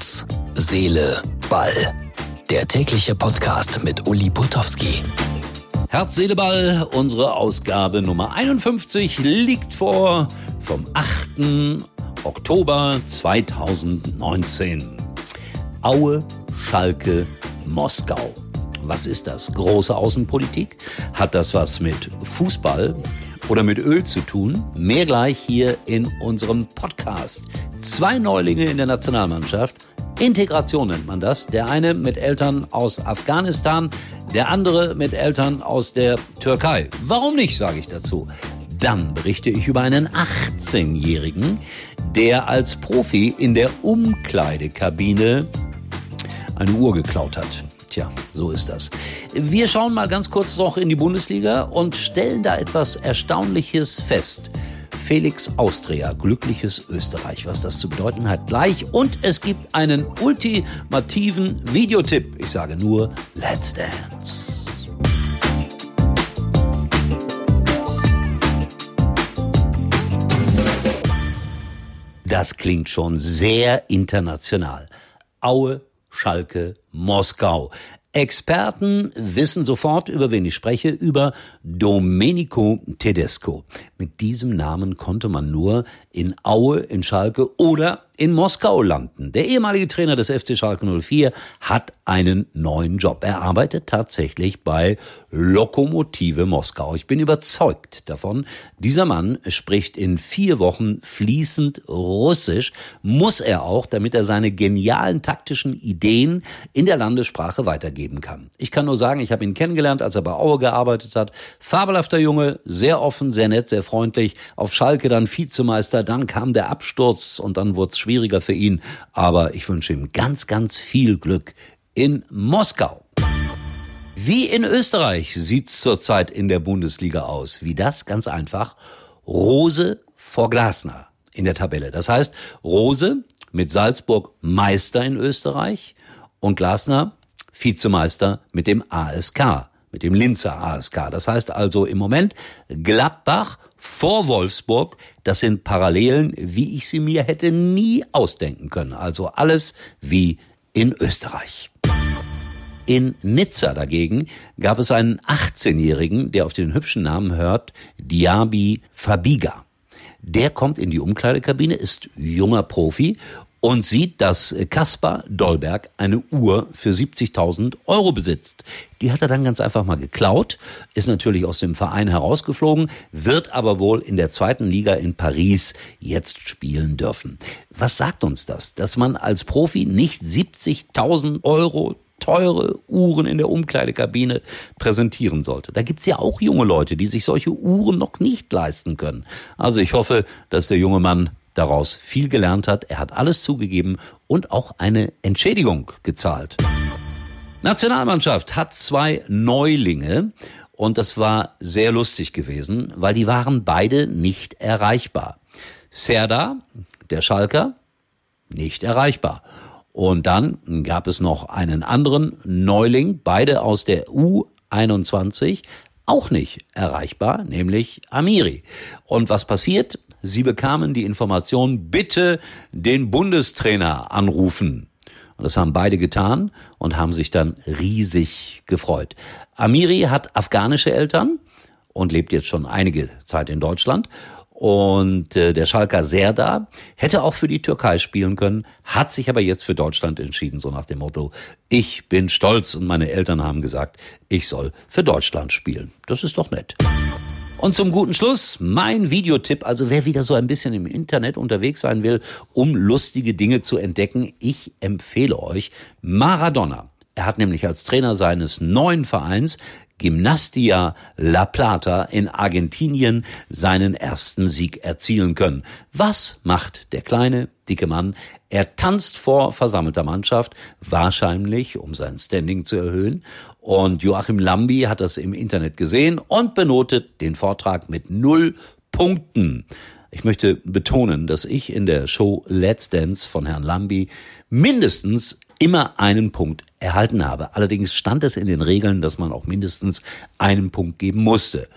Herz, Seele, Ball. Der tägliche Podcast mit Uli Putowski. Herz, Seele, Ball, unsere Ausgabe Nummer 51 liegt vor vom 8. Oktober 2019. Aue, Schalke, Moskau. Was ist das? Große Außenpolitik? Hat das was mit Fußball oder mit Öl zu tun? Mehr gleich hier in unserem Podcast. Zwei Neulinge in der Nationalmannschaft. Integration nennt man das. Der eine mit Eltern aus Afghanistan, der andere mit Eltern aus der Türkei. Warum nicht, sage ich dazu. Dann berichte ich über einen 18-Jährigen, der als Profi in der Umkleidekabine eine Uhr geklaut hat. Tja, so ist das. Wir schauen mal ganz kurz noch in die Bundesliga und stellen da etwas Erstaunliches fest. Felix Austria, glückliches Österreich, was das zu bedeuten hat, gleich. Und es gibt einen ultimativen Videotipp. Ich sage nur, let's dance. Das klingt schon sehr international. Aue Schalke, Moskau. Experten wissen sofort, über wen ich spreche, über Domenico Tedesco. Mit diesem Namen konnte man nur in Aue, in Schalke oder in Moskau landen. Der ehemalige Trainer des FC Schalke 04 hat einen neuen Job. Er arbeitet tatsächlich bei Lokomotive Moskau. Ich bin überzeugt davon, dieser Mann spricht in vier Wochen fließend Russisch. Muss er auch, damit er seine genialen taktischen Ideen in der Landessprache weitergeben kann. Ich kann nur sagen, ich habe ihn kennengelernt, als er bei Aue gearbeitet hat. Fabelhafter Junge, sehr offen, sehr nett, sehr freundlich. Auf Schalke dann Vizemeister, dann kam der Absturz und dann wurde es schwieriger für ihn. Aber ich wünsche ihm ganz, ganz viel Glück in Moskau. Wie in Österreich sieht's zurzeit in der Bundesliga aus. Wie das? Ganz einfach. Rose vor Glasner in der Tabelle. Das heißt, Rose mit Salzburg Meister in Österreich und Glasner Vizemeister mit dem ASK mit dem Linzer ASK. Das heißt also im Moment Gladbach vor Wolfsburg. Das sind Parallelen, wie ich sie mir hätte nie ausdenken können. Also alles wie in Österreich. In Nizza dagegen gab es einen 18-Jährigen, der auf den hübschen Namen hört, Diaby Fabiga. Der kommt in die Umkleidekabine, ist junger Profi und sieht, dass Kaspar Dolberg eine Uhr für 70.000 Euro besitzt. Die hat er dann ganz einfach mal geklaut, ist natürlich aus dem Verein herausgeflogen, wird aber wohl in der zweiten Liga in Paris jetzt spielen dürfen. Was sagt uns das? Dass man als Profi nicht 70.000 Euro teure Uhren in der Umkleidekabine präsentieren sollte. Da gibt's ja auch junge Leute, die sich solche Uhren noch nicht leisten können. Also ich hoffe, dass der junge Mann daraus viel gelernt hat. Er hat alles zugegeben und auch eine Entschädigung gezahlt. Nationalmannschaft hat zwei Neulinge und das war sehr lustig gewesen, weil die waren beide nicht erreichbar. Serda, der Schalker, nicht erreichbar. Und dann gab es noch einen anderen Neuling, beide aus der U21, auch nicht erreichbar, nämlich Amiri. Und was passiert? Sie bekamen die Information, bitte den Bundestrainer anrufen. Und das haben beide getan und haben sich dann riesig gefreut. Amiri hat afghanische Eltern und lebt jetzt schon einige Zeit in Deutschland. Und äh, der Schalker Serda hätte auch für die Türkei spielen können, hat sich aber jetzt für Deutschland entschieden, so nach dem Motto, ich bin stolz und meine Eltern haben gesagt, ich soll für Deutschland spielen. Das ist doch nett. Und zum guten Schluss mein Videotipp. Also wer wieder so ein bisschen im Internet unterwegs sein will, um lustige Dinge zu entdecken, ich empfehle euch Maradona. Er hat nämlich als Trainer seines neuen Vereins Gymnastia La Plata in Argentinien seinen ersten Sieg erzielen können. Was macht der kleine, dicke Mann? Er tanzt vor versammelter Mannschaft, wahrscheinlich um sein Standing zu erhöhen. Und Joachim Lambi hat das im Internet gesehen und benotet den Vortrag mit null Punkten. Ich möchte betonen, dass ich in der Show Let's Dance von Herrn Lambi mindestens immer einen Punkt erhalten habe. Allerdings stand es in den Regeln, dass man auch mindestens einen Punkt geben musste.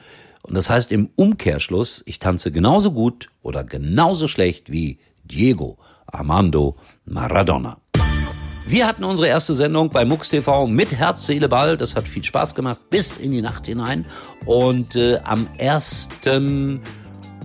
Und das heißt im Umkehrschluss, ich tanze genauso gut oder genauso schlecht wie Diego Armando Maradona. Wir hatten unsere erste Sendung bei MUX TV mit Herz, Seele, Ball. Das hat viel Spaß gemacht bis in die Nacht hinein. Und äh, am ersten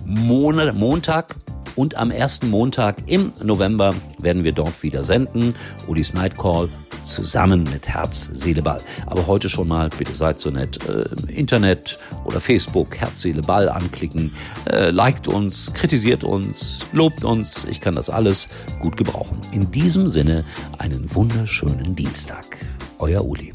Monat, Montag und am ersten Montag im November werden wir dort wieder senden. Ulis Night Call zusammen mit Herz, Seele, Ball. Aber heute schon mal, bitte seid so nett, äh, Internet oder Facebook, Herz, Seele, Ball anklicken, äh, liked uns, kritisiert uns, lobt uns. Ich kann das alles gut gebrauchen. In diesem Sinne einen wunderschönen Dienstag. Euer Uli.